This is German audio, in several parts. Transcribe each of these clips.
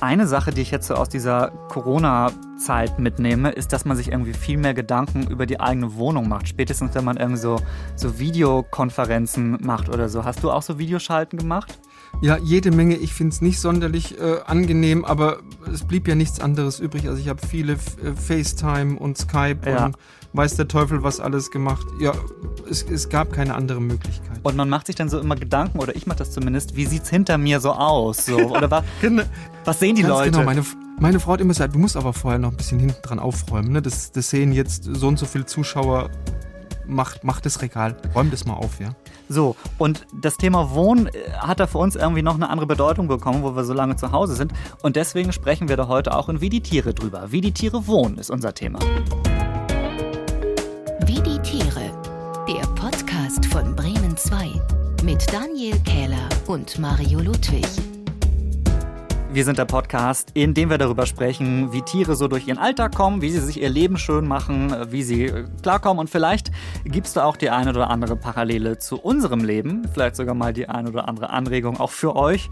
Eine Sache, die ich jetzt so aus dieser Corona-Zeit mitnehme, ist, dass man sich irgendwie viel mehr Gedanken über die eigene Wohnung macht. Spätestens, wenn man irgendwie so, so Videokonferenzen macht oder so. Hast du auch so Videoschalten gemacht? Ja, jede Menge. Ich finde es nicht sonderlich äh, angenehm, aber es blieb ja nichts anderes übrig. Also ich habe viele äh, FaceTime und Skype ja. und weiß der Teufel was alles gemacht. Ja, es, es, gab keine andere Möglichkeit. Und man macht sich dann so immer Gedanken, oder ich mache das zumindest, wie sieht es hinter mir so aus? So, oder was, genau. was sehen die Ganz Leute? Genau, meine, meine Frau hat immer gesagt, du musst aber vorher noch ein bisschen hinten dran aufräumen. Ne? Das, das sehen jetzt so und so viele Zuschauer. Macht, macht das Regal, räum das mal auf, ja. So, und das Thema Wohnen äh, hat da für uns irgendwie noch eine andere Bedeutung bekommen, wo wir so lange zu Hause sind. Und deswegen sprechen wir da heute auch in Wie die Tiere drüber. Wie die Tiere wohnen ist unser Thema. Wie die Tiere, der Podcast von Bremen 2 mit Daniel Kähler und Mario Ludwig. Wir sind der Podcast, in dem wir darüber sprechen, wie Tiere so durch ihren Alltag kommen, wie sie sich ihr Leben schön machen, wie sie äh, klarkommen. Und vielleicht gibt es da auch die eine oder andere Parallele zu unserem Leben. Vielleicht sogar mal die eine oder andere Anregung auch für euch.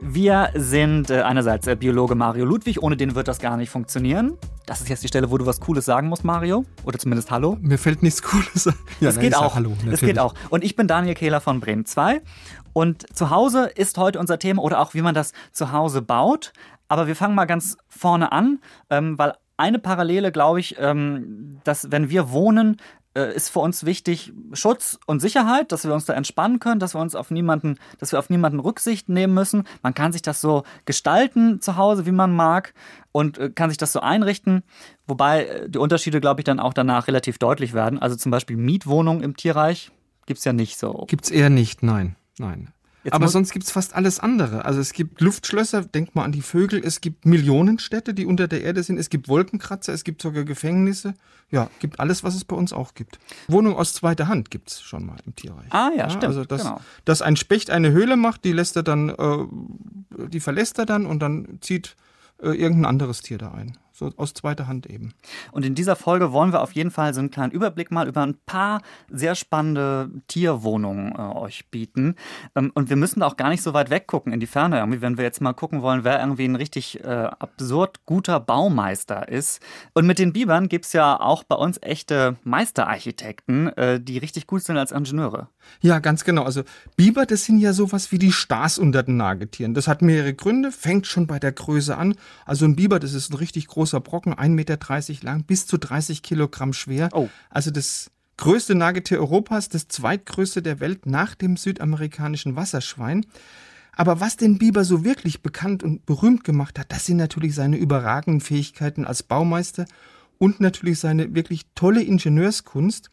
Wir sind äh, einerseits der Biologe Mario Ludwig, ohne den wird das gar nicht funktionieren. Das ist jetzt die Stelle, wo du was Cooles sagen musst, Mario. Oder zumindest Hallo. Mir fällt nichts Cooles. Ja, es geht auch. Hallo, es geht auch. Und ich bin Daniel Kehler von Bremen 2. Und zu Hause ist heute unser Thema oder auch wie man das zu Hause baut. Aber wir fangen mal ganz vorne an, ähm, weil eine Parallele, glaube ich, ähm, dass wenn wir wohnen, äh, ist für uns wichtig Schutz und Sicherheit, dass wir uns da entspannen können, dass wir uns auf niemanden, dass wir auf niemanden Rücksicht nehmen müssen. Man kann sich das so gestalten zu Hause, wie man mag und äh, kann sich das so einrichten. Wobei äh, die Unterschiede, glaube ich, dann auch danach relativ deutlich werden. Also zum Beispiel Mietwohnungen im Tierreich gibt es ja nicht so. Gibt es eher nicht, nein. Nein. Jetzt Aber sonst gibt es fast alles andere. Also es gibt Luftschlösser, denk mal an die Vögel, es gibt Millionenstädte, die unter der Erde sind, es gibt Wolkenkratzer, es gibt sogar Gefängnisse. Ja, gibt alles, was es bei uns auch gibt. Wohnung aus zweiter Hand gibt es schon mal im Tierreich. Ah ja, ja stimmt. Also dass, genau. dass ein Specht eine Höhle macht, die lässt er dann, äh, die verlässt er dann und dann zieht äh, irgendein anderes Tier da ein so aus zweiter Hand eben. Und in dieser Folge wollen wir auf jeden Fall so einen kleinen Überblick mal über ein paar sehr spannende Tierwohnungen äh, euch bieten. Ähm, und wir müssen auch gar nicht so weit weggucken in die Ferne, irgendwie, wenn wir jetzt mal gucken wollen, wer irgendwie ein richtig äh, absurd guter Baumeister ist. Und mit den Bibern gibt es ja auch bei uns echte Meisterarchitekten, äh, die richtig gut sind als Ingenieure. Ja, ganz genau. Also Biber, das sind ja sowas wie die Stars unter den Nagetieren. Das hat mehrere Gründe, fängt schon bei der Größe an. Also ein Biber, das ist ein richtig großer großer Brocken, 1,30 Meter lang, bis zu 30 Kilogramm schwer. Oh. Also das größte Nagetier Europas, das zweitgrößte der Welt nach dem südamerikanischen Wasserschwein. Aber was den Biber so wirklich bekannt und berühmt gemacht hat, das sind natürlich seine überragenden Fähigkeiten als Baumeister und natürlich seine wirklich tolle Ingenieurskunst.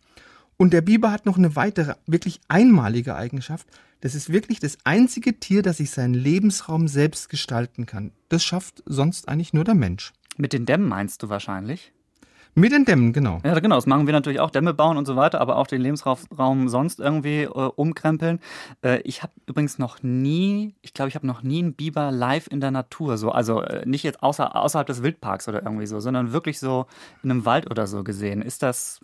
Und der Biber hat noch eine weitere, wirklich einmalige Eigenschaft. Das ist wirklich das einzige Tier, das sich seinen Lebensraum selbst gestalten kann. Das schafft sonst eigentlich nur der Mensch. Mit den Dämmen meinst du wahrscheinlich? Mit den Dämmen, genau. Ja, genau. Das machen wir natürlich auch. Dämme bauen und so weiter, aber auch den Lebensraum sonst irgendwie äh, umkrempeln. Äh, ich habe übrigens noch nie, ich glaube, ich habe noch nie einen Biber live in der Natur, so, also äh, nicht jetzt außer, außerhalb des Wildparks oder irgendwie so, sondern wirklich so in einem Wald oder so gesehen. Ist das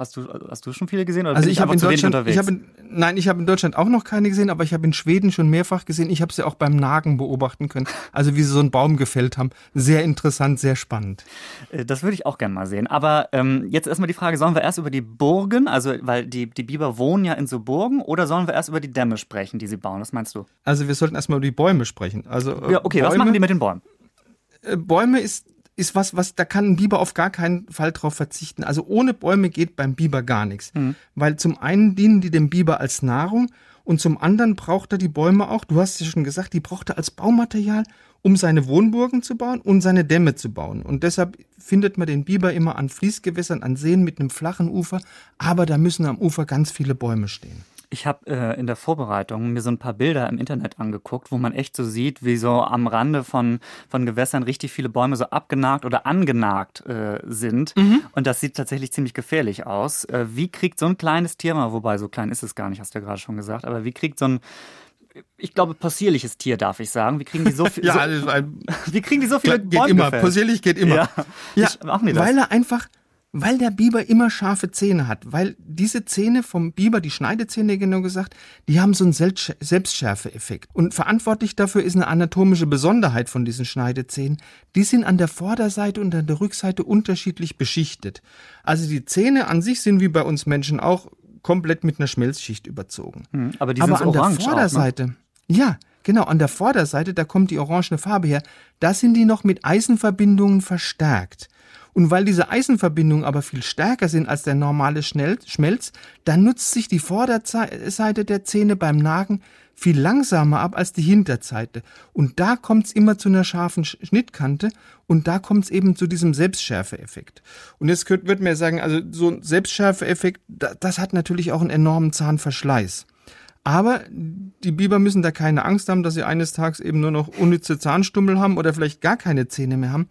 Hast du, hast du schon viele gesehen? Oder also ich habe in Deutschland, ich habe nein, ich habe in Deutschland auch noch keine gesehen, aber ich habe in Schweden schon mehrfach gesehen. Ich habe sie auch beim Nagen beobachten können. Also wie sie so einen Baum gefällt haben. Sehr interessant, sehr spannend. Äh, das würde ich auch gerne mal sehen. Aber ähm, jetzt erstmal die Frage, sollen wir erst über die Burgen, also weil die, die Biber wohnen ja in so Burgen, oder sollen wir erst über die Dämme sprechen, die sie bauen? Was meinst du? Also wir sollten erstmal über die Bäume sprechen. Also, äh, ja, okay, Bäume, was machen die mit den Bäumen? Äh, Bäume ist ist was, was, da kann ein Biber auf gar keinen Fall drauf verzichten. Also ohne Bäume geht beim Biber gar nichts. Mhm. Weil zum einen dienen die dem Biber als Nahrung und zum anderen braucht er die Bäume auch, du hast es ja schon gesagt, die braucht er als Baumaterial, um seine Wohnburgen zu bauen und seine Dämme zu bauen. Und deshalb findet man den Biber immer an Fließgewässern, an Seen mit einem flachen Ufer, aber da müssen am Ufer ganz viele Bäume stehen. Ich habe äh, in der Vorbereitung mir so ein paar Bilder im Internet angeguckt, wo man echt so sieht, wie so am Rande von, von Gewässern richtig viele Bäume so abgenagt oder angenagt äh, sind. Mhm. Und das sieht tatsächlich ziemlich gefährlich aus. Äh, wie kriegt so ein kleines Tier mal, wobei so klein ist es gar nicht, hast du ja gerade schon gesagt, aber wie kriegt so ein ich glaube, possierliches Tier, darf ich sagen. Wie kriegen die so viel? ja, so, wie kriegen die so viele Geht Bäume immer, gefällt? possierlich geht immer. Ja, ja weil er einfach Weil der Biber immer scharfe Zähne hat, weil diese Zähne vom Biber, die Schneidezähne genau gesagt, die haben so einen Selbstschärfeeffekt. Und verantwortlich dafür ist eine anatomische Besonderheit von diesen Schneidezähnen. Die sind an der Vorderseite und an der Rückseite unterschiedlich beschichtet. Also die Zähne an sich sind wie bei uns Menschen auch komplett mit einer Schmelzschicht überzogen. Hm, aber die sind aber an der Vorderseite, auch, ne? ja, genau, an der Vorderseite, da kommt die orangene Farbe her, da sind die noch mit Eisenverbindungen verstärkt. Und weil diese Eisenverbindungen aber viel stärker sind als der normale Schmelz, dann nutzt sich die Vorderseite der Zähne beim Nagen viel langsamer ab als die Hinterseite. Und da kommt es immer zu einer scharfen Schnittkante und da kommt es eben zu diesem Selbstschärfeeffekt. Und jetzt wird mir sagen, also so ein Selbstschärfeeffekt, das hat natürlich auch einen enormen Zahnverschleiß. Aber die Biber müssen da keine Angst haben, dass sie eines Tages eben nur noch unnütze Zahnstummel haben oder vielleicht gar keine Zähne mehr haben,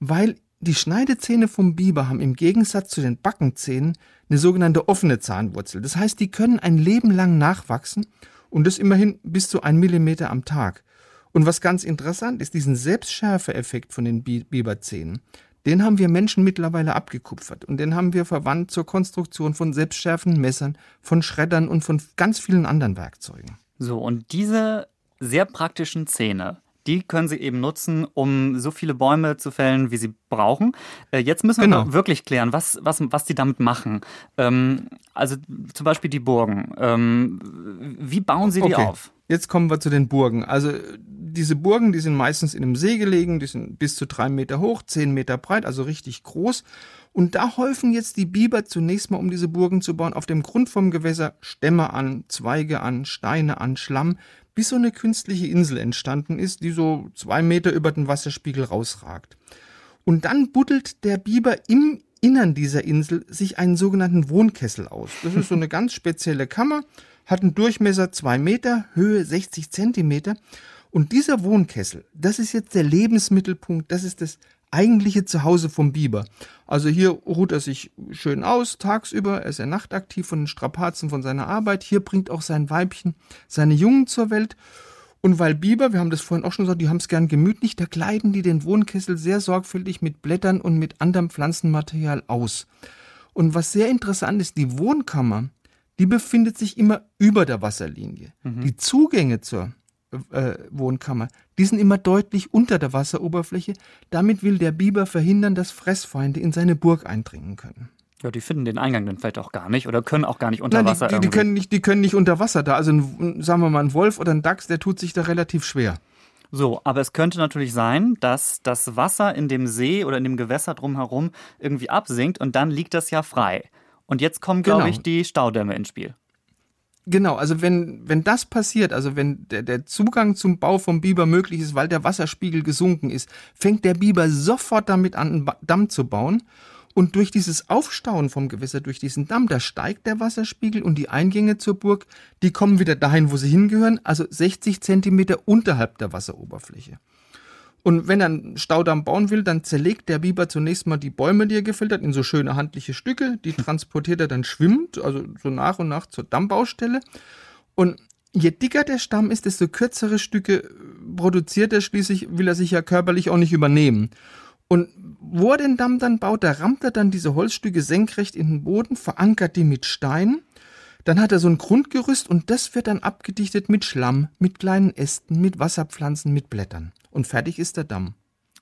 weil die Schneidezähne vom Biber haben im Gegensatz zu den Backenzähnen eine sogenannte offene Zahnwurzel. Das heißt, die können ein Leben lang nachwachsen und das immerhin bis zu ein Millimeter am Tag. Und was ganz interessant ist, diesen Selbstschärfeeffekt von den Biberzähnen, den haben wir Menschen mittlerweile abgekupfert und den haben wir verwandt zur Konstruktion von selbstschärfenden Messern, von Schreddern und von ganz vielen anderen Werkzeugen. So, und diese sehr praktischen Zähne, die können Sie eben nutzen, um so viele Bäume zu fällen, wie Sie brauchen. Äh, jetzt müssen wir genau. wirklich klären, was, was, was die damit machen. Ähm, also zum Beispiel die Burgen. Ähm, wie bauen Sie die okay. auf? Jetzt kommen wir zu den Burgen. Also diese Burgen, die sind meistens in einem See gelegen, die sind bis zu drei Meter hoch, zehn Meter breit, also richtig groß. Und da häufen jetzt die Biber zunächst mal, um diese Burgen zu bauen, auf dem Grund vom Gewässer Stämme an, Zweige an, Steine an, Schlamm, bis so eine künstliche Insel entstanden ist, die so zwei Meter über den Wasserspiegel rausragt. Und dann buddelt der Biber im Innern dieser Insel sich einen sogenannten Wohnkessel aus. Das ist so eine ganz spezielle Kammer, hat einen Durchmesser zwei Meter, Höhe 60 Zentimeter. Und dieser Wohnkessel, das ist jetzt der Lebensmittelpunkt, das ist das eigentliche Zuhause vom Biber. Also hier ruht er sich schön aus, tagsüber, er ist ja nachtaktiv von den Strapazen von seiner Arbeit. Hier bringt auch sein Weibchen seine Jungen zur Welt. Und weil Biber, wir haben das vorhin auch schon gesagt, die haben es gern gemütlich, da kleiden die den Wohnkessel sehr sorgfältig mit Blättern und mit anderem Pflanzenmaterial aus. Und was sehr interessant ist, die Wohnkammer, die befindet sich immer über der Wasserlinie. Mhm. Die Zugänge zur äh, Wohnkammer. Die sind immer deutlich unter der Wasseroberfläche. Damit will der Biber verhindern, dass Fressfeinde in seine Burg eindringen können. Ja, die finden den Eingang dann vielleicht auch gar nicht oder können auch gar nicht unter Nein, Wasser. Die, die, die, können nicht, die können nicht unter Wasser da. Also ein, sagen wir mal ein Wolf oder ein Dachs, der tut sich da relativ schwer. So, aber es könnte natürlich sein, dass das Wasser in dem See oder in dem Gewässer drumherum irgendwie absinkt und dann liegt das ja frei. Und jetzt kommen, glaube genau. ich, die Staudämme ins Spiel. Genau, also wenn, wenn das passiert, also wenn der, der Zugang zum Bau vom Biber möglich ist, weil der Wasserspiegel gesunken ist, fängt der Biber sofort damit an, einen Damm zu bauen. Und durch dieses Aufstauen vom Gewässer, durch diesen Damm, da steigt der Wasserspiegel und die Eingänge zur Burg, die kommen wieder dahin, wo sie hingehören, also 60 Zentimeter unterhalb der Wasseroberfläche. Und wenn er einen Staudamm bauen will, dann zerlegt der Biber zunächst mal die Bäume, die er gefällt hat, in so schöne handliche Stücke. Die transportiert er dann schwimmend, also so nach und nach zur Dammbaustelle. Und je dicker der Stamm ist, desto kürzere Stücke produziert er schließlich, will er sich ja körperlich auch nicht übernehmen. Und wo er den Damm dann baut, da rammt er dann diese Holzstücke senkrecht in den Boden, verankert die mit Stein. Dann hat er so ein Grundgerüst und das wird dann abgedichtet mit Schlamm, mit kleinen Ästen, mit Wasserpflanzen, mit Blättern und fertig ist der Damm.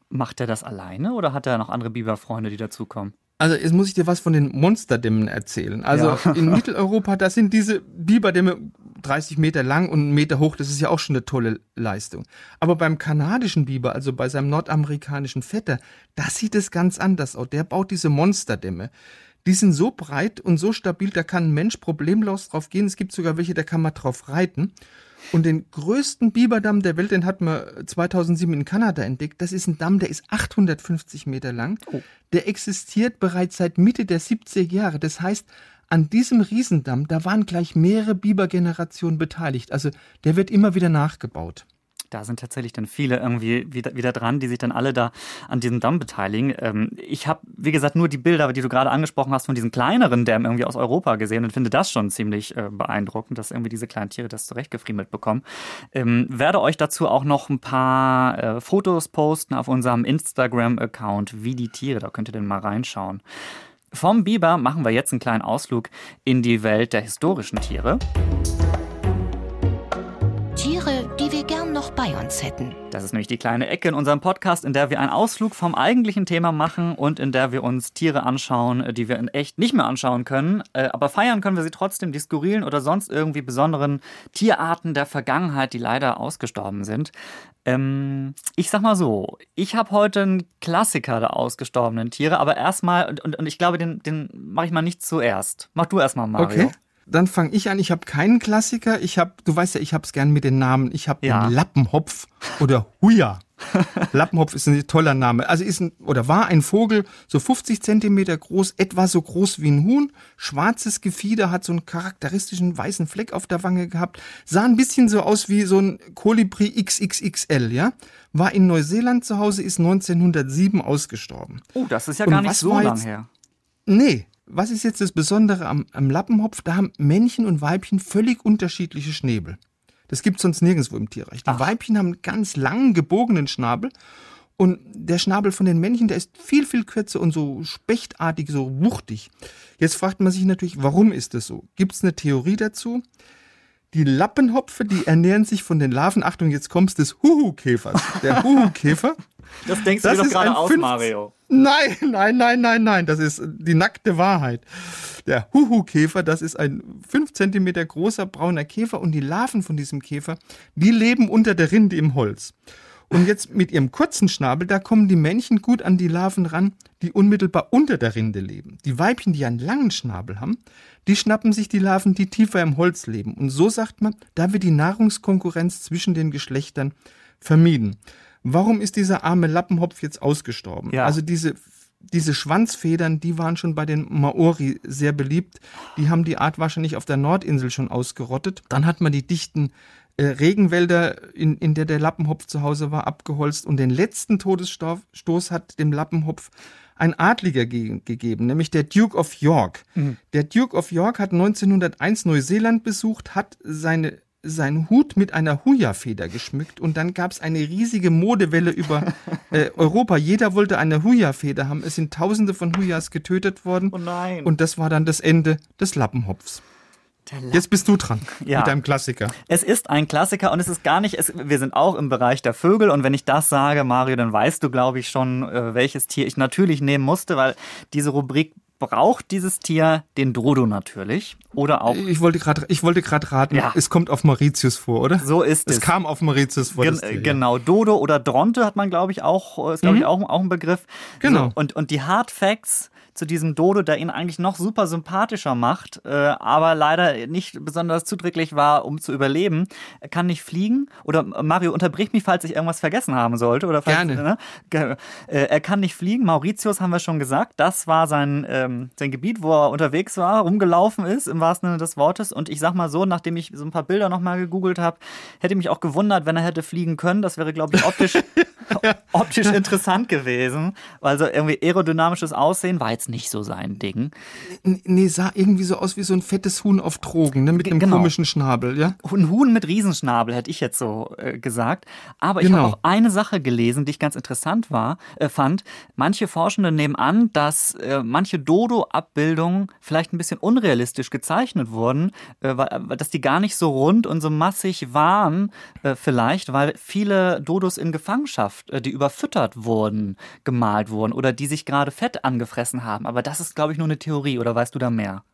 Macht er das alleine oder hat er noch andere Biberfreunde, die dazukommen? Also jetzt muss ich dir was von den Monsterdämmen erzählen. Also ja. in Mitteleuropa, da sind diese Biberdämme 30 Meter lang und einen Meter hoch. Das ist ja auch schon eine tolle Leistung. Aber beim kanadischen Biber, also bei seinem nordamerikanischen Vetter, da sieht es ganz anders aus. Der baut diese Monsterdämme. Die sind so breit und so stabil, da kann ein Mensch problemlos drauf gehen. Es gibt sogar welche, da kann man drauf reiten. Und den größten Biberdamm der Welt, den hat man 2007 in Kanada entdeckt. Das ist ein Damm, der ist 850 Meter lang. Oh. Der existiert bereits seit Mitte der 70er Jahre. Das heißt, an diesem Riesendamm, da waren gleich mehrere Bibergenerationen beteiligt. Also der wird immer wieder nachgebaut da sind tatsächlich dann viele irgendwie wieder, wieder dran, die sich dann alle da an diesem Damm beteiligen. Ähm, ich habe, wie gesagt, nur die Bilder, die du gerade angesprochen hast, von diesen kleineren Dämmen irgendwie aus Europa gesehen und finde das schon ziemlich äh, beeindruckend, dass irgendwie diese kleinen Tiere das zurechtgefriemelt bekommen. Ähm, werde euch dazu auch noch ein paar äh, Fotos posten auf unserem Instagram-Account, wie die Tiere. Da könnt ihr dann mal reinschauen. Vom Biber machen wir jetzt einen kleinen Ausflug in die Welt der historischen Tiere. Tiere, bei uns hätten. Das ist nämlich die kleine Ecke in unserem Podcast, in der wir einen Ausflug vom eigentlichen Thema machen und in der wir uns Tiere anschauen, die wir in echt nicht mehr anschauen können. Äh, aber feiern können wir sie trotzdem, die skurrilen oder sonst irgendwie besonderen Tierarten der Vergangenheit, die leider ausgestorben sind. Ähm, ich sag mal so, ich habe heute einen Klassiker der ausgestorbenen Tiere, aber erstmal, und, und ich glaube, den, den mache ich mal nicht zuerst. Mach du erstmal, Mario. Okay. Dann fange ich an. Ich habe keinen Klassiker. Ich habe, du weißt ja, ich habe es gern mit den Namen. Ich habe Ja. den Lappenhopf oder Huja. Lappenhopf ist ein toller Name. Also ist ein oder war ein Vogel, so 50 Zentimeter groß, etwa so groß wie ein Huhn, schwarzes Gefieder, hat so einen charakteristischen weißen Fleck auf der Wange gehabt, sah ein bisschen so aus wie so ein Kolibri XXXL, ja. War in Neuseeland zu Hause, ist 1907 ausgestorben. Oh, das ist ja Und gar nicht so lang her. Nee, was ist jetzt das Besondere am, am Lappenhopf? Da haben Männchen und Weibchen völlig unterschiedliche Schnäbel. Das gibt sonst nirgendwo im Tierreich. Die Weibchen haben einen ganz langen, gebogenen Schnabel. Und der Schnabel von den Männchen, der ist viel, viel kürzer und so spechtartig, so wuchtig. Jetzt fragt man sich natürlich, warum ist das so? Gibt es eine Theorie dazu? Die Lappenhopfe, die ernähren sich von den Larven, Achtung, jetzt kommst des Huhu-Käfers. Der Huhu-Käfer, Das denkst Das du dir doch gerade aus, Mario. Nein, nein, nein, nein, nein. Das ist die nackte Wahrheit. Der Huhu-Käfer, das ist ein 5 cm großer brauner Käfer und die Larven von diesem Käfer, die leben unter der Rinde im Holz. Und jetzt mit ihrem kurzen Schnabel, da kommen die Männchen gut an die Larven ran, die unmittelbar unter der Rinde leben. Die Weibchen, die einen langen Schnabel haben, die schnappen sich die Larven, die tiefer im Holz leben. Und so sagt man, da wird die Nahrungskonkurrenz zwischen den Geschlechtern vermieden. Warum ist dieser arme Lappenhopf jetzt ausgestorben? Ja. Also diese, diese Schwanzfedern, die waren schon bei den Maori sehr beliebt. Die haben die Art wahrscheinlich auf der Nordinsel schon ausgerottet. Dann hat man die dichten äh, Regenwälder, in, in der der Lappenhopf zu Hause war, abgeholzt. Und den letzten Todesstoß Stoß hat dem Lappenhopf ein Adliger ge gegeben, nämlich der Duke of York. Der Duke of York hat 1901 Neuseeland besucht, hat seine seinen Hut mit einer Huja-Feder geschmückt und dann gab es eine riesige Modewelle über äh, Europa. Jeder wollte eine Huja-Feder haben. Es sind tausende von Huyas getötet worden. Oh nein. Und das war dann das Ende des Lappenhopfs. Jetzt bist du dran Ja. mit deinem Klassiker. Es ist ein Klassiker und es ist gar nicht, es, wir sind auch im Bereich der Vögel und wenn ich das sage, Mario, dann weißt du, glaube ich, schon, äh, welches Tier ich natürlich nehmen musste, weil diese Rubrik braucht dieses Tier den Dodo natürlich oder auch Ich wollte gerade, ich wollte gerade raten. Ja. Es kommt auf Mauritius vor, oder? so ist es es. kam auf Mauritius vor. Gen das Tier, ja. genau, Dodo oder Dronte hat man, glaube ich, auch, ist, glaube ich, auch, auch ein Begriff. Genau. So, und, und die Hard Facts zu diesem Dodo, der ihn eigentlich noch super sympathischer macht, äh, aber leider nicht besonders zuträglich war, um zu überleben. Er kann nicht fliegen. Oder äh, Mario, unterbrich mich, falls ich irgendwas vergessen haben sollte. Oder falls, Gerne. Ne? Äh, er kann nicht fliegen. Mauritius haben wir schon gesagt. Das war sein, ähm, sein Gebiet, wo er unterwegs war, rumgelaufen ist, im wahrsten Sinne des Wortes. Und ich sag mal so, nachdem ich so ein paar Bilder nochmal gegoogelt habe, hätte mich auch gewundert, wenn er hätte fliegen können. Das wäre, glaube ich, optisch, optisch interessant gewesen. Weil so irgendwie aerodynamisches Aussehen war jetzt nicht so sein Ding. Nee, sah irgendwie so aus wie so ein fettes Huhn auf Drogen, ne? mit einem genau. komischen Schnabel, ja? Ein Huhn mit Riesenschnabel, hätte ich jetzt so äh, gesagt. Aber ich Genau. habe auch eine Sache gelesen, die ich ganz interessant war, äh, fand. Manche Forschende nehmen an, dass äh, manche Dodo-Abbildungen vielleicht ein bisschen unrealistisch gezeichnet wurden, äh, dass die gar nicht so rund und so massig waren, äh, vielleicht, weil viele Dodos in Gefangenschaft, äh, die überfüttert wurden, gemalt wurden oder die sich gerade Fett angefressen haben. Aber das ist, glaube ich, nur eine Theorie, oder weißt du da mehr?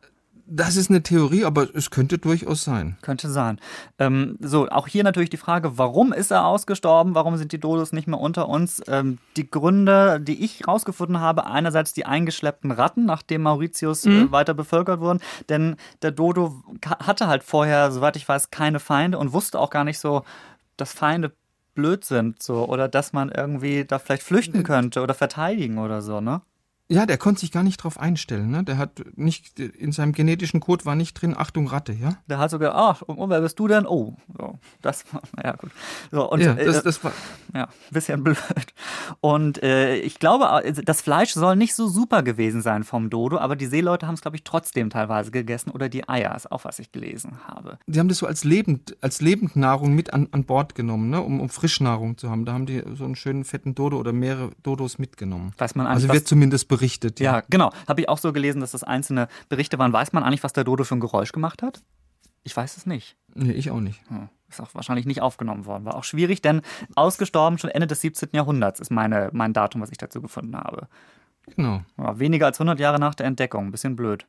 Das ist eine Theorie, aber es könnte durchaus sein. Könnte sein. Ähm, so, auch hier natürlich die Frage, warum ist er ausgestorben? Warum sind die Dodos nicht mehr unter uns? Ähm, die Gründe, die ich rausgefunden habe, einerseits die eingeschleppten Ratten, nachdem Mauritius äh, weiter bevölkert wurden. Denn der Dodo hatte halt vorher, soweit ich weiß, keine Feinde und wusste auch gar nicht so, dass Feinde blöd sind, so, oder dass man irgendwie da vielleicht flüchten könnte oder verteidigen oder so, ne? Ja, der konnte sich gar nicht drauf einstellen. Ne? Der hat nicht, in seinem genetischen Code war nicht drin, Achtung, Ratte, ja? Der hat sogar, ach, und, und wer bist du denn? Oh, so, das war, ja gut. So, und, ja, äh, das, das war, Ja, bisschen blöd. Und äh, ich glaube, also das Fleisch soll nicht so super gewesen sein vom Dodo, aber die Seeleute haben es, glaube ich, trotzdem teilweise gegessen oder die Eier, ist auch was ich gelesen habe. die haben das so als, lebend, als Lebendnahrung mit an, an Bord genommen, ne? um, um Frischnahrung zu haben. Da haben die so einen schönen fetten Dodo oder mehrere Dodos mitgenommen. Weiß man Also was, wird zumindest berichtet. Ja, genau. Habe ich auch so gelesen, dass das einzelne Berichte waren. Weiß man eigentlich, was der Dodo für ein Geräusch gemacht hat? Ich weiß es nicht. Nee, ich auch nicht. Hm. Ist auch wahrscheinlich nicht aufgenommen worden. War auch schwierig, denn ausgestorben schon Ende des 17. Jahrhunderts ist meine, mein Datum, was ich dazu gefunden habe. Genau. Ja, weniger als 100 Jahre nach der Entdeckung. Ein bisschen blöd.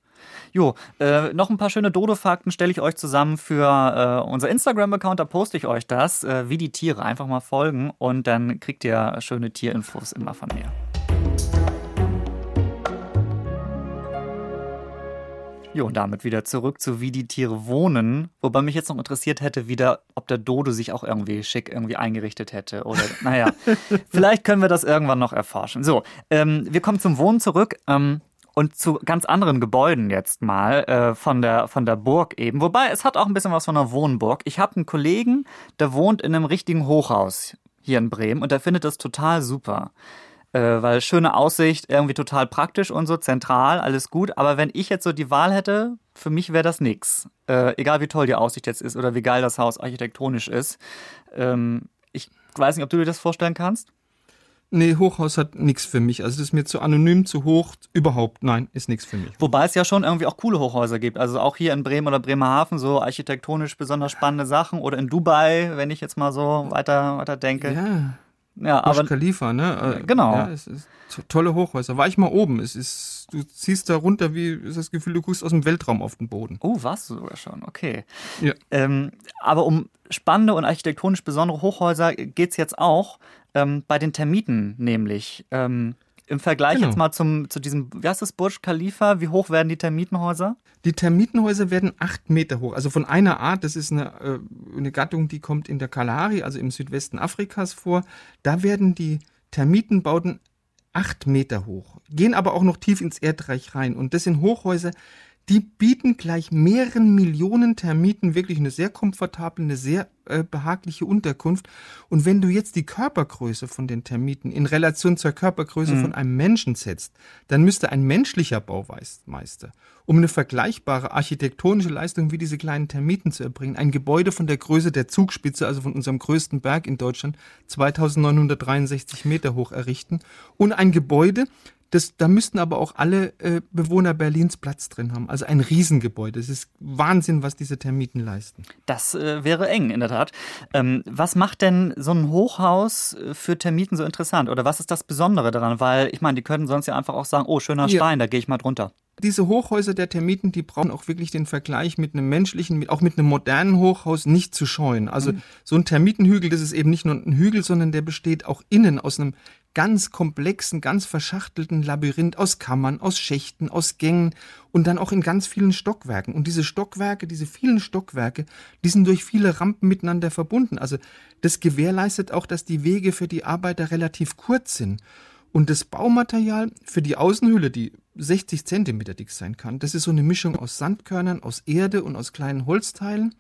Jo, äh, noch ein paar schöne Dodo-Fakten stelle ich euch zusammen für äh, unser Instagram-Account. Da poste ich euch das, äh, wie die Tiere. Einfach mal folgen und dann kriegt ihr schöne Tierinfos immer von mir. Jo, und damit wieder zurück zu wie die Tiere wohnen. Wobei mich jetzt noch interessiert hätte, wieder, ob der Dodo sich auch irgendwie schick irgendwie eingerichtet hätte. Oder, naja, vielleicht können wir das irgendwann noch erforschen. So, ähm, wir kommen zum Wohnen zurück. Ähm, und zu ganz anderen Gebäuden jetzt mal äh, von der von der Burg eben. Wobei es hat auch ein bisschen was von einer Wohnburg. Ich habe einen Kollegen, der wohnt in einem richtigen Hochhaus hier in Bremen und der findet das total super äh, weil schöne Aussicht, irgendwie total praktisch und so, zentral, alles gut. Aber wenn ich jetzt so die Wahl hätte, für mich wäre das nix. Äh, egal wie toll die Aussicht jetzt ist oder wie geil das Haus architektonisch ist. Ähm, ich weiß nicht, ob du dir das vorstellen kannst. Nee, Hochhaus hat nichts für mich. Also das ist mir zu anonym, zu hoch, überhaupt, nein, ist nichts für mich. Wobei es ja schon irgendwie auch coole Hochhäuser gibt. Also auch hier in Bremen oder Bremerhaven so architektonisch besonders spannende Sachen. Oder in Dubai, wenn ich jetzt mal so weiter, weiter denke. Ja. Ja, Burj aber Khalifa, ne? Äh, Genau. Ja, es ist to- tolle Hochhäuser. War ich mal oben. Es ist, du ziehst da runter, wie ist das Gefühl, du guckst aus dem Weltraum auf den Boden. Oh, warst du sogar schon, okay. Ja. Ähm, aber um spannende und architektonisch besondere Hochhäuser geht es jetzt auch ähm, bei den Termiten, nämlich. Ähm, Im Vergleich Genau. jetzt mal zum, zu diesem, wie heißt das, Burj Khalifa, wie hoch werden die Termitenhäuser? Die Termitenhäuser werden acht Meter hoch. Also von einer Art, das ist eine, äh, eine Gattung, die kommt in der Kalahari, also im Südwesten Afrikas vor. Da werden die Termitenbauten acht Meter hoch, gehen aber auch noch tief ins Erdreich rein. Und das sind Hochhäuser, die bieten gleich mehreren Millionen Termiten wirklich eine sehr komfortable, eine sehr äh, behagliche Unterkunft. Und wenn du jetzt die Körpergröße von den Termiten in Relation zur Körpergröße von einem Menschen setzt, dann müsste ein menschlicher Baumeister, um eine vergleichbare architektonische Leistung wie diese kleinen Termiten zu erbringen, ein Gebäude von der Größe der Zugspitze, also von unserem größten Berg in Deutschland, 2963 Meter hoch errichten und ein Gebäude, das, da müssten aber auch alle äh, Bewohner Berlins Platz drin haben. Also ein Riesengebäude. Es ist Wahnsinn, was diese Termiten leisten. Das äh, wäre eng, in der Tat. Ähm, was macht denn so ein Hochhaus äh, für Termiten so interessant? Oder was ist das Besondere daran? Weil, ich meine, die könnten sonst ja einfach auch sagen, oh, schöner Ja. Stein, da gehe ich mal drunter. Diese Hochhäuser der Termiten, die brauchen auch wirklich den Vergleich mit einem menschlichen, mit, auch mit einem modernen Hochhaus nicht zu scheuen. Also so ein Termitenhügel, das ist eben nicht nur ein Hügel, sondern der besteht auch innen aus einem ganz komplexen, ganz verschachtelten Labyrinth aus Kammern, aus Schächten, aus Gängen und dann auch in ganz vielen Stockwerken. Und diese Stockwerke, diese vielen Stockwerke, die sind durch viele Rampen miteinander verbunden. Also das gewährleistet auch, dass die Wege für die Arbeiter relativ kurz sind. Und das Baumaterial für die Außenhülle, die 60 Zentimeter dick sein kann, das ist so eine Mischung aus Sandkörnern, aus Erde und aus kleinen Holzteilen.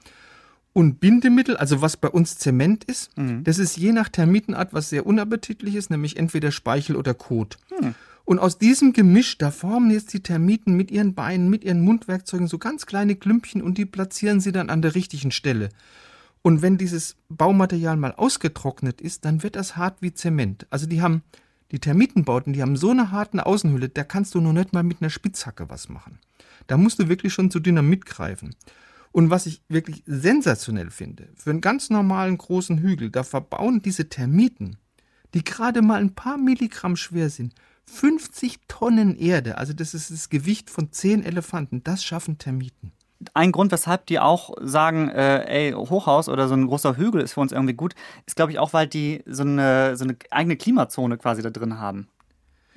Und Bindemittel, also was bei uns Zement ist, das ist je nach Termitenart was sehr unappetitlich ist, nämlich entweder Speichel oder Kot. Und aus diesem Gemisch, da formen jetzt die Termiten mit ihren Beinen, mit ihren Mundwerkzeugen so ganz kleine Klümpchen und die platzieren sie dann an der richtigen Stelle. Und wenn dieses Baumaterial mal ausgetrocknet ist, dann wird das hart wie Zement. Also die haben, die Termitenbauten, die haben so eine harte Außenhülle, da kannst du noch nicht mal mit einer Spitzhacke was machen. Da musst du wirklich schon zu Dynamit greifen. Und was ich wirklich sensationell finde, für einen ganz normalen großen Hügel, da verbauen diese Termiten, die gerade mal ein paar Milligramm schwer sind, 50 Tonnen Erde, also das ist das Gewicht von 10 Elefanten, das schaffen Termiten. Ein Grund, weshalb die auch sagen, äh, ey, Hochhaus oder so ein großer Hügel ist für uns irgendwie gut, ist, glaube ich, auch, weil die so eine, so eine eigene Klimazone quasi da drin haben.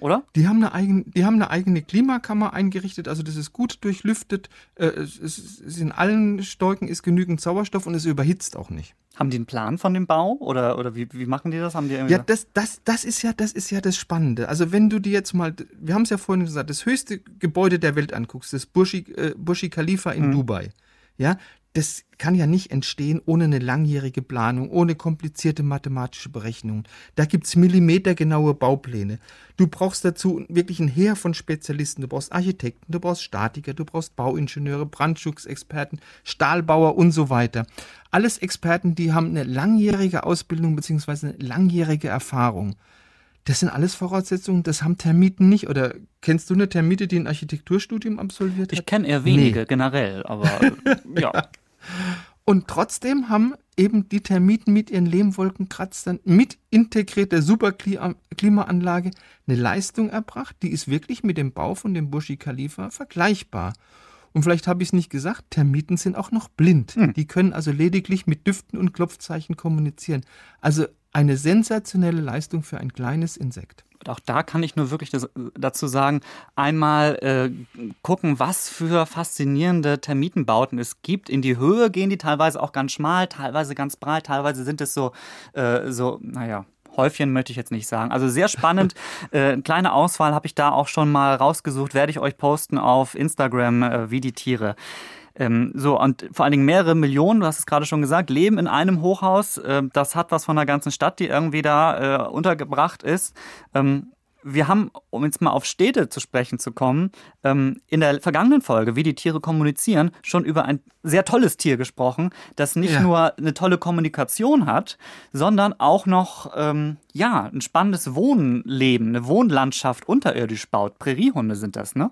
Oder? Die haben eine eigene, die haben eine eigene Klimakammer eingerichtet, also das ist gut durchlüftet. Äh, es, es, in allen Stolken ist genügend Sauerstoff und es überhitzt auch nicht. Haben die einen Plan von dem Bau? Oder, oder wie, wie machen die das? Haben die Ja, das, das, das ist ja, das ist ja das Spannende. Also wenn du dir jetzt mal, wir haben es ja vorhin gesagt, das höchste Gebäude der Welt anguckst, das Burj, äh, Burj Khalifa in Dubai, ja, das kann ja nicht entstehen ohne eine langjährige Planung, ohne komplizierte mathematische Berechnungen. Da gibt's millimetergenaue Baupläne. Du brauchst dazu wirklich ein Heer von Spezialisten. Du brauchst Architekten, du brauchst Statiker, du brauchst Bauingenieure, Brandschutzexperten, Stahlbauer und so weiter. Alles Experten, die haben eine langjährige Ausbildung beziehungsweise eine langjährige Erfahrung. Das sind alles Voraussetzungen, das haben Termiten nicht. Oder kennst du eine Termite, die ein Architekturstudium absolviert hat? Ich kenne eher wenige nee. generell, aber ja. Und trotzdem haben eben die Termiten mit ihren Lehmwolkenkratzern mit integrierter Superklimaanlage eine Leistung erbracht, die ist wirklich mit dem Bau von dem Burj Khalifa vergleichbar. Und vielleicht habe ich es nicht gesagt, Termiten sind auch noch blind. Hm. Die können also lediglich mit Düften und Klopfzeichen kommunizieren. Also eine sensationelle Leistung für ein kleines Insekt auch da kann ich nur wirklich das, dazu sagen, einmal äh, gucken, was für faszinierende Termitenbauten es gibt. In die Höhe gehen die teilweise auch ganz schmal, teilweise ganz breit, teilweise sind es so, äh, so naja, Häufchen möchte ich jetzt nicht sagen. Also sehr spannend. äh, kleine Auswahl habe ich da auch schon mal rausgesucht. Werde ich euch posten auf Instagram, äh, wie die Tiere. Ähm, so, und vor allen Dingen mehrere Millionen, du hast es gerade schon gesagt, leben in einem Hochhaus. Äh, das hat was von der ganzen Stadt, die irgendwie da äh, untergebracht ist. Ähm, wir haben, um jetzt mal auf Städte zu sprechen zu kommen, ähm, in der vergangenen Folge, wie die Tiere kommunizieren, schon über ein sehr tolles Tier gesprochen, das nicht ja. nur eine tolle Kommunikation hat, sondern auch noch ähm, ja ein spannendes Wohnleben, eine Wohnlandschaft unterirdisch baut. Präriehunde sind das, ne?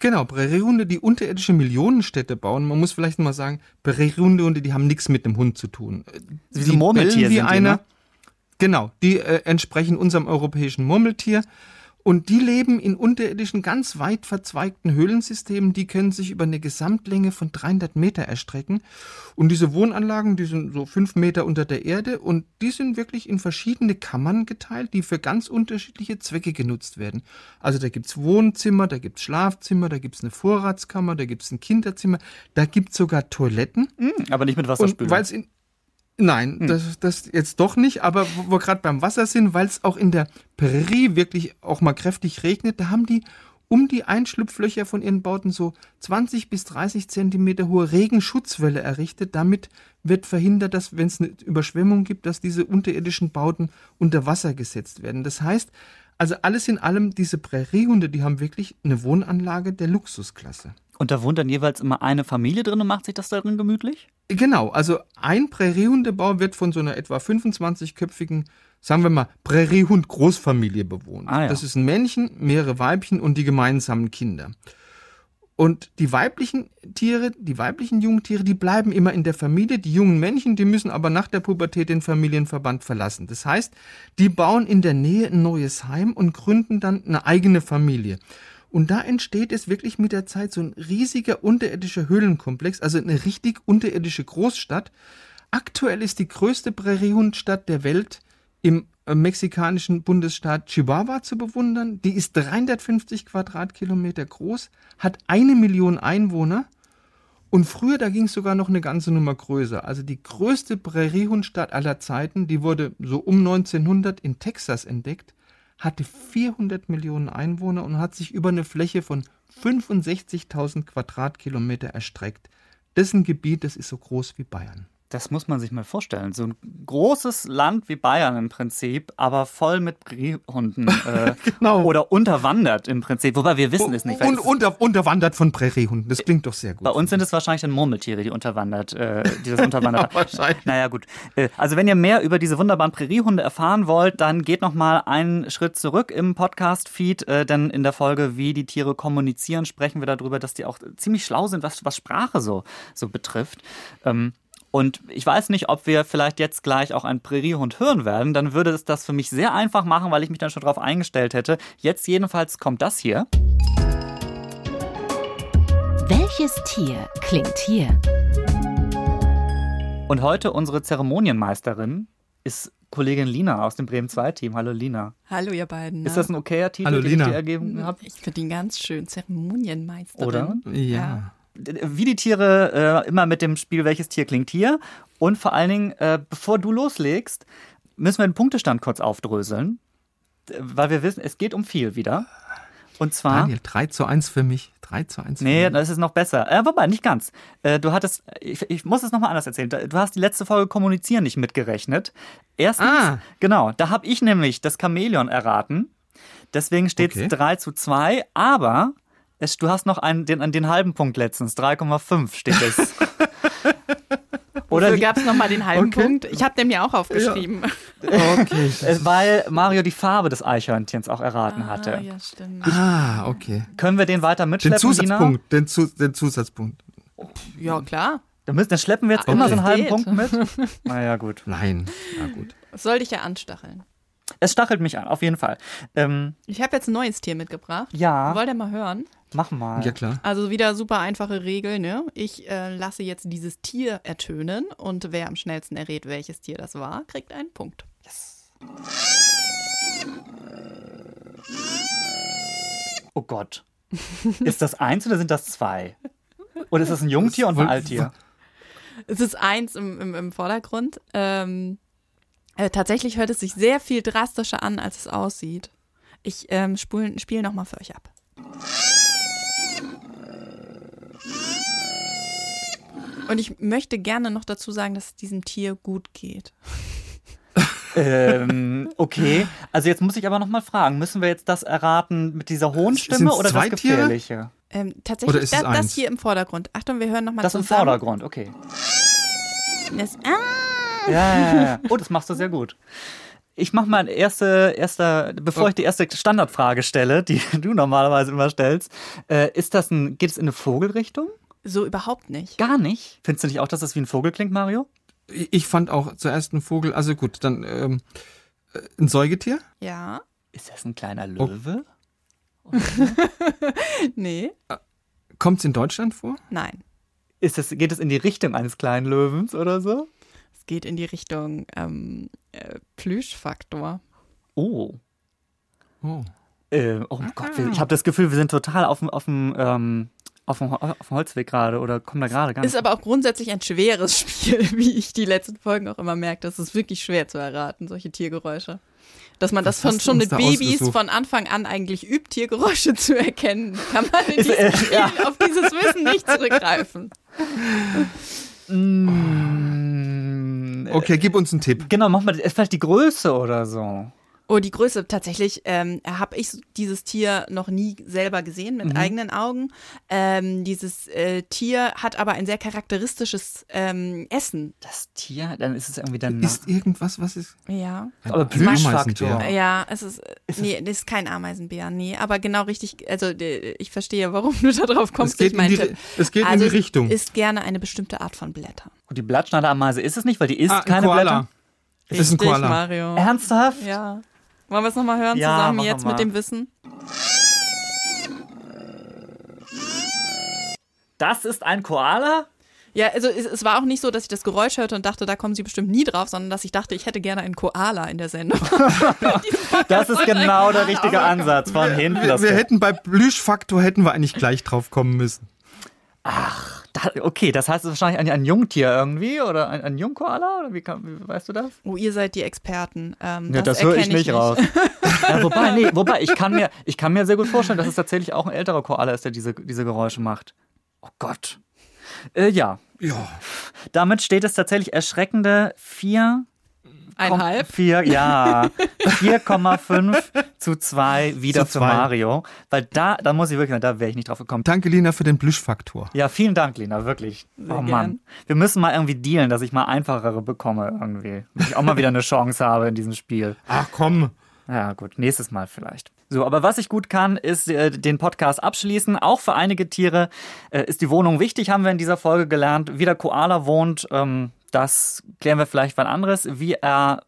Genau, Präriehunde, die unterirdische Millionenstädte bauen. Man muss vielleicht mal sagen, Präriehunde, die haben nichts mit einem Hund zu tun. Wie so Murmeltier wie sind eine, die, ne? Genau, die äh, entsprechen unserem europäischen Murmeltier. Und die leben in unterirdischen, ganz weit verzweigten Höhlensystemen. Die können sich über eine Gesamtlänge von 300 Meter erstrecken. Und diese Wohnanlagen, die sind so fünf Meter unter der Erde und die sind wirklich in verschiedene Kammern geteilt, die für ganz unterschiedliche Zwecke genutzt werden. Also da gibt's Wohnzimmer, da gibt's Schlafzimmer, da gibt's eine Vorratskammer, da gibt's ein Kinderzimmer, da gibt's sogar Toiletten. Mhm, aber nicht mit Wasserspülung. Es in Nein, hm. das, das jetzt doch nicht, aber wo wir gerade beim Wasser sind, weil es auch in der Prärie wirklich auch mal kräftig regnet, da haben die um die Einschlupflöcher von ihren Bauten so 20 bis 30 Zentimeter hohe Regenschutzwelle errichtet. Damit wird verhindert, dass, wenn es eine Überschwemmung gibt, dass diese unterirdischen Bauten unter Wasser gesetzt werden. Das heißt, also alles in allem, diese Präriehunde, die haben wirklich eine Wohnanlage der Luxusklasse. Und da wohnt dann jeweils immer eine Familie drin und macht sich das darin gemütlich? Genau, also ein Präriehundebau wird von so einer etwa 25-köpfigen, sagen wir mal, Präriehund-Großfamilie bewohnt. Ah, ja. Das ist ein Männchen, mehrere Weibchen und die gemeinsamen Kinder. Und die weiblichen Tiere, die weiblichen Jungtiere, die bleiben immer in der Familie. Die jungen Männchen, die müssen aber nach der Pubertät den Familienverband verlassen. Das heißt, die bauen in der Nähe ein neues Heim und gründen dann eine eigene Familie. Und da entsteht es wirklich mit der Zeit so ein riesiger unterirdischer Höhlenkomplex, also eine richtig unterirdische Großstadt. Aktuell ist die größte Präriehundstadt der Welt im äh, mexikanischen Bundesstaat Chihuahua zu bewundern. Die ist 350 Quadratkilometer groß, hat eine Million Einwohner und früher, da ging es sogar noch eine ganze Nummer größer. Also die größte Präriehundstadt aller Zeiten, die wurde so um 1900 in Texas entdeckt hatte 400 Millionen Einwohner und hat sich über eine Fläche von 65.000 Quadratkilometer erstreckt. Ein Gebiet, das ist so groß wie Bayern. Das muss man sich mal vorstellen. So ein großes Land wie Bayern im Prinzip, aber voll mit Prähriehunden. Äh, genau. Oder unterwandert im Prinzip. Wobei wir wissen es nicht. Und unter, unterwandert von Prähriehunden. Das klingt doch sehr gut. Bei uns sind es wahrscheinlich dann Murmeltiere, die unterwandert, äh, die das unterwandert genau, wahrscheinlich. Naja, gut. Äh, also wenn ihr mehr über diese wunderbaren Präriehunde erfahren wollt, dann geht noch mal einen Schritt zurück im Podcast-Feed, äh, denn in der Folge, wie die Tiere kommunizieren, sprechen wir darüber, dass die auch ziemlich schlau sind, was, was Sprache so, so betrifft. Ähm, und ich weiß nicht, ob wir vielleicht jetzt gleich auch einen Präriehund hören werden. Dann würde es das für mich sehr einfach machen, weil ich mich dann schon darauf eingestellt hätte. Jetzt jedenfalls kommt das hier. Welches Tier klingt hier? Und heute unsere Zeremonienmeisterin ist Kollegin Lina aus dem Bremen 2 Team. Hallo Lina. Hallo ihr beiden. Ist das ein okayer Titel, Hallo, den Lina. ich dir ergeben habe? Ich finde ihn ganz schön. Zeremonienmeisterin. Oder? ja. ja wie die Tiere äh, immer mit dem Spiel Welches Tier klingt hier. Und vor allen Dingen, äh, bevor du loslegst, müssen wir den Punktestand kurz aufdröseln. Weil wir wissen, es geht um viel wieder. Und zwar. Daniel, 3 zu 1 für mich. 3 zu 1 für nee, das ist noch besser. Äh, wobei, nicht ganz. Äh, du hattest, ich, ich muss es nochmal anders erzählen. Du hast die letzte Folge Kommunizieren nicht mitgerechnet. Erstens, ah. genau, da habe ich nämlich das Chamäleon erraten. Deswegen steht es okay. 3 zu 2. Aber es, du hast noch einen, den, den halben Punkt letztens, 3,5 steht es. Oder gab es nochmal den halben okay. Punkt. Ich habe den mir auch aufgeschrieben. Ja. Okay. Weil Mario die Farbe des Eichhörnchens auch erraten ah, hatte. Ja, stimmt. Ah, okay. Können wir den weiter mitschleppen, Den Zusatzpunkt, den, Zu den Zusatzpunkt. Ja, klar. Dann, müssen, dann schleppen wir jetzt Ah, immer so einen halben. Punkt mit. Naja, gut. Nein, na gut. Das soll dich ja anstacheln. Es stachelt mich an, auf jeden Fall. Ähm, Ich habe jetzt ein neues Tier mitgebracht. ja, Wollt ihr mal hören? Mach mal. Ja, klar. Also wieder super einfache Regel, ne? Ich äh, lasse jetzt dieses Tier ertönen und wer am schnellsten errät, welches Tier das war, kriegt einen Punkt. Oh Gott. Ist das eins oder sind das zwei? Oder ist das ein Jungtier und ein Alttier? Es ist eins im, im, im Vordergrund. Ähm, äh, tatsächlich hört es sich sehr viel drastischer an, als es aussieht. Ich ähm, spiele nochmal für euch ab. Und ich möchte gerne noch dazu sagen, dass es diesem Tier gut geht. ähm, okay. Also jetzt muss ich aber noch mal fragen, müssen wir jetzt das erraten mit dieser hohen Stimme Sind's oder das Tiere? Gefährliche? Ähm, Oder tatsächlich ist es das, das hier im Vordergrund. Achtung, wir hören nochmal Das im zusammen. Vordergrund, okay. Das, ah, Ja, ja, ja. Oh, das machst du sehr gut. Ich mach mal erste, erster, bevor ich die erste Standardfrage stelle, die du normalerweise immer stellst, äh, ist das ein, geht es in eine Vogelrichtung? So überhaupt nicht. Gar nicht. Findest du nicht auch, dass das wie ein Vogel klingt, Mario? Ich fand auch zuerst ein Vogel, also gut, dann ähm, äh, ein Säugetier? Ja, Ist das ein kleiner Oh. Löwe? nee, Kommt es in Deutschland vor? nein. Ist das, geht es in die Richtung eines kleinen Löwens oder so? Es geht in die Richtung ähm, äh, Plüschfaktor. Oh. Oh. Äh, oh Gott, wir- ich habe das Gefühl, wir sind total auf dem, auf dem, ähm, auf dem, auf dem Holzweg gerade oder kommen da gerade ganz. Ist aber auch grundsätzlich ein schweres Spiel, wie ich die letzten Folgen auch immer merke. Das ist wirklich schwer zu erraten, solche Tiergeräusche. Dass man das Was von, hast du schon mit da Babys ausgesucht? von Anfang an eigentlich übt, Tiergeräusche zu erkennen, kann man in diesem äh, Spiel ja. auf dieses Wissen nicht zurückgreifen. Mm, Okay, gib uns einen Tipp. Genau, mach mal ist vielleicht die Größe oder so. Oh, die Größe, tatsächlich ähm, habe ich dieses Tier noch nie selber gesehen mit eigenen Augen. Ähm, dieses äh, Tier hat aber ein sehr charakteristisches ähm, Essen. Das Tier, dann ist es irgendwie dann. Ist irgendwas, was ist? Ja. Ein Aber Plüschfaktor. Ja, es ist, nee, das ist kein Ameisenbär, nee, aber genau richtig, also ich verstehe, warum du da drauf kommst. Es geht, ich in die, es geht also in die Richtung. es ist gerne eine bestimmte Art von Blättern. Gut, die Blattschneiderameise ist es nicht, weil die isst ah, ein keine Koala. Blätter. Es ist ein Richtig, Koala. Mario. Ernsthaft? Ja. Wollen wir es nochmal hören Ja, zusammen jetzt mit dem Wissen? Das ist ein Koala? Ja, also es, es war auch nicht so, dass ich das Geräusch hörte und dachte, da kommen sie bestimmt nie drauf, sondern dass ich dachte, ich hätte gerne einen Koala in der Sendung. Das ist genau der richtige Ansatz von hinten. Wir, wir hätten bei Plüschfaktor hätten wir eigentlich gleich drauf kommen müssen. Da, okay, das heißt es wahrscheinlich ein, ein Jungtier irgendwie oder ein, ein Jungkoala oder wie, kann, wie weißt du das? Oh, ihr seid die Experten. Ähm, Ja, das höre ich erkenne nicht raus. ja, wobei, nee, wobei ich kann mir, ich kann mir sehr gut vorstellen, dass es tatsächlich auch ein älterer Koala ist, der diese, diese Geräusche macht. Oh Gott. Äh, ja, Ja. damit steht es tatsächlich erschreckende 4 Einhalb. 4, ja. 4,5 zu 2 wieder Zu für zwei. Mario. Weil da, da muss ich wirklich, sagen, da wäre ich nicht drauf gekommen. Danke, Lina, für den Plüschfaktor. Ja, vielen Dank, Lena, wirklich. Sehr oh gern. Mann. Wir müssen mal irgendwie dealen, dass ich mal einfachere bekomme irgendwie. Dass ich auch mal wieder eine Chance habe in diesem Spiel. Ach komm. Ja, gut, nächstes Mal vielleicht. So, aber was ich gut kann, ist äh, den Podcast abschließen. Auch für einige Tiere äh, ist die Wohnung wichtig, haben wir in dieser Folge gelernt. Wie der Koala wohnt, ähm, das klären wir vielleicht wann anderes. Wie er,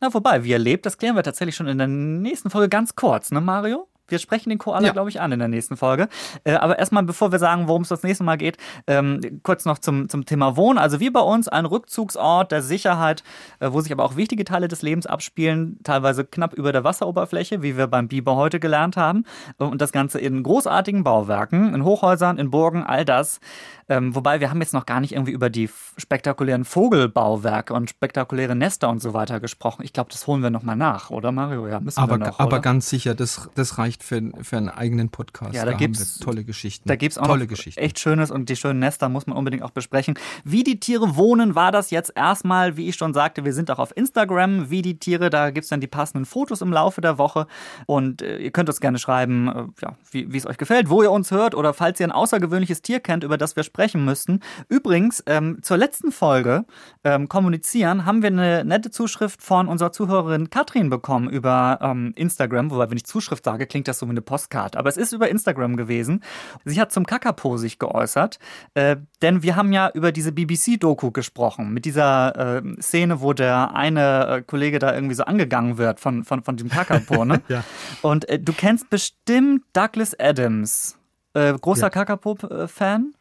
na wobei, wie er lebt, das klären wir tatsächlich schon in der nächsten Folge ganz kurz, ne Mario? Wir sprechen den Koala, Ja. glaube ich, an in der nächsten Folge. Äh, aber erstmal, bevor wir sagen, worum es das nächste Mal geht, ähm, kurz noch zum, zum Thema Wohnen. Also wie bei uns ein Rückzugsort der Sicherheit, äh, wo sich aber auch wichtige Teile des Lebens abspielen, teilweise knapp über der Wasseroberfläche, wie wir beim Biber heute gelernt haben. Und das Ganze in großartigen Bauwerken, in Hochhäusern, in Burgen, all das. Ähm, wobei wir haben jetzt noch gar nicht irgendwie über die spektakulären Vogelbauwerke und spektakuläre Nester und so weiter gesprochen. Ich glaube, das holen wir nochmal nach, oder Mario? Ja, müssen Aber, wir noch, aber ganz sicher, das, das reicht für, für einen eigenen Podcast. Ja, da, da gibt's tolle Geschichten. Da gibt es auch tolle Geschichten. echt Schönes und die schönen Nester muss man unbedingt auch besprechen. Wie die Tiere wohnen, war das jetzt erstmal, wie ich schon sagte, wir sind auch auf Instagram, wie die Tiere, da gibt es dann die passenden Fotos im Laufe der Woche und äh, ihr könnt uns gerne schreiben, äh, ja, wie es euch gefällt, wo ihr uns hört oder falls ihr ein außergewöhnliches Tier kennt, über das wir sprechen müssten. Übrigens, ähm, zur letzten Folge ähm, kommunizieren, haben wir eine nette Zuschrift von unserer Zuhörerin Katrin bekommen über ähm, Instagram, wobei wenn ich Zuschrift sage, klingt das so wie eine Postkarte, aber es ist über Instagram gewesen. Sie hat zum Kakapo sich geäußert, äh, denn wir haben ja über diese BBC-Doku gesprochen, mit dieser äh, Szene, wo der eine äh, Kollege da irgendwie so angegangen wird von, von, von dem Kakapo, ne? ja. Und äh, du kennst bestimmt Douglas Adams, äh, großer ja. Kakapo-Fan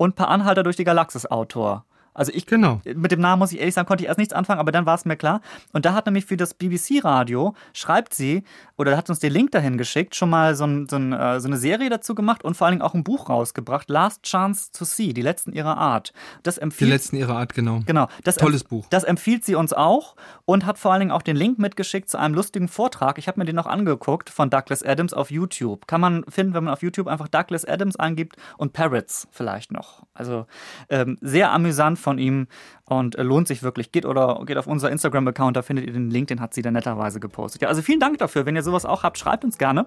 und Per Anhalter durch die Galaxis-Autor. Also ich genau. mit dem Namen muss ich ehrlich sagen, konnte ich erst nichts anfangen, aber dann war es mir klar. Und da hat nämlich für das BBC-Radio, schreibt sie, oder hat uns den Link dahin geschickt, schon mal so, ein, so, ein, äh, so, eine Serie dazu gemacht und vor allen Dingen auch ein Buch rausgebracht, Last Chance to See, die letzten ihrer Art. Das empfiehlt, die letzten ihrer Art, genau. Genau. Das Tolles Buch. Das empfiehlt sie uns auch und hat vor allen Dingen auch den Link mitgeschickt zu einem lustigen Vortrag. Ich habe mir den noch angeguckt von Douglas Adams auf YouTube. Kann man finden, wenn man auf YouTube einfach Douglas Adams eingibt und Parrots vielleicht noch. Also ähm, sehr amüsant von ihm und äh, lohnt sich wirklich. Geht oder geht auf unser Instagram-Account, da findet ihr den Link, den hat sie dann netterweise gepostet. Ja, also vielen Dank dafür. Wenn ihr sowas auch habt, schreibt uns gerne.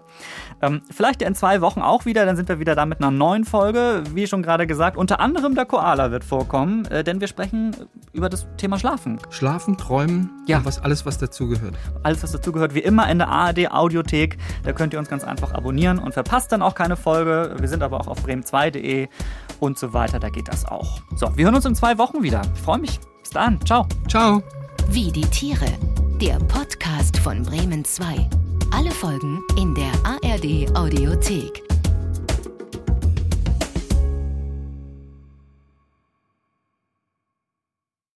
Ähm, vielleicht in zwei Wochen auch wieder, dann sind wir wieder da mit einer neuen Folge. Wie schon gerade gesagt, unter anderem der Koala wird vorkommen, äh, denn wir sprechen über das Thema Schlafen. Schlafen, Träumen, ja. was, alles, was dazugehört. Alles, was dazugehört, wie immer in der ARD-Audiothek. Da könnt ihr uns ganz einfach abonnieren und verpasst dann auch keine Folge. Wir sind aber auch auf bremen2.de und so weiter. Da geht das auch. So, wir hören uns in zwei Wochen wieder. Ich freue mich. Bis dann. Ciao. Ciao. Wie die Tiere. Der Podcast von Bremen 2. Alle Folgen in der ARD Audiothek.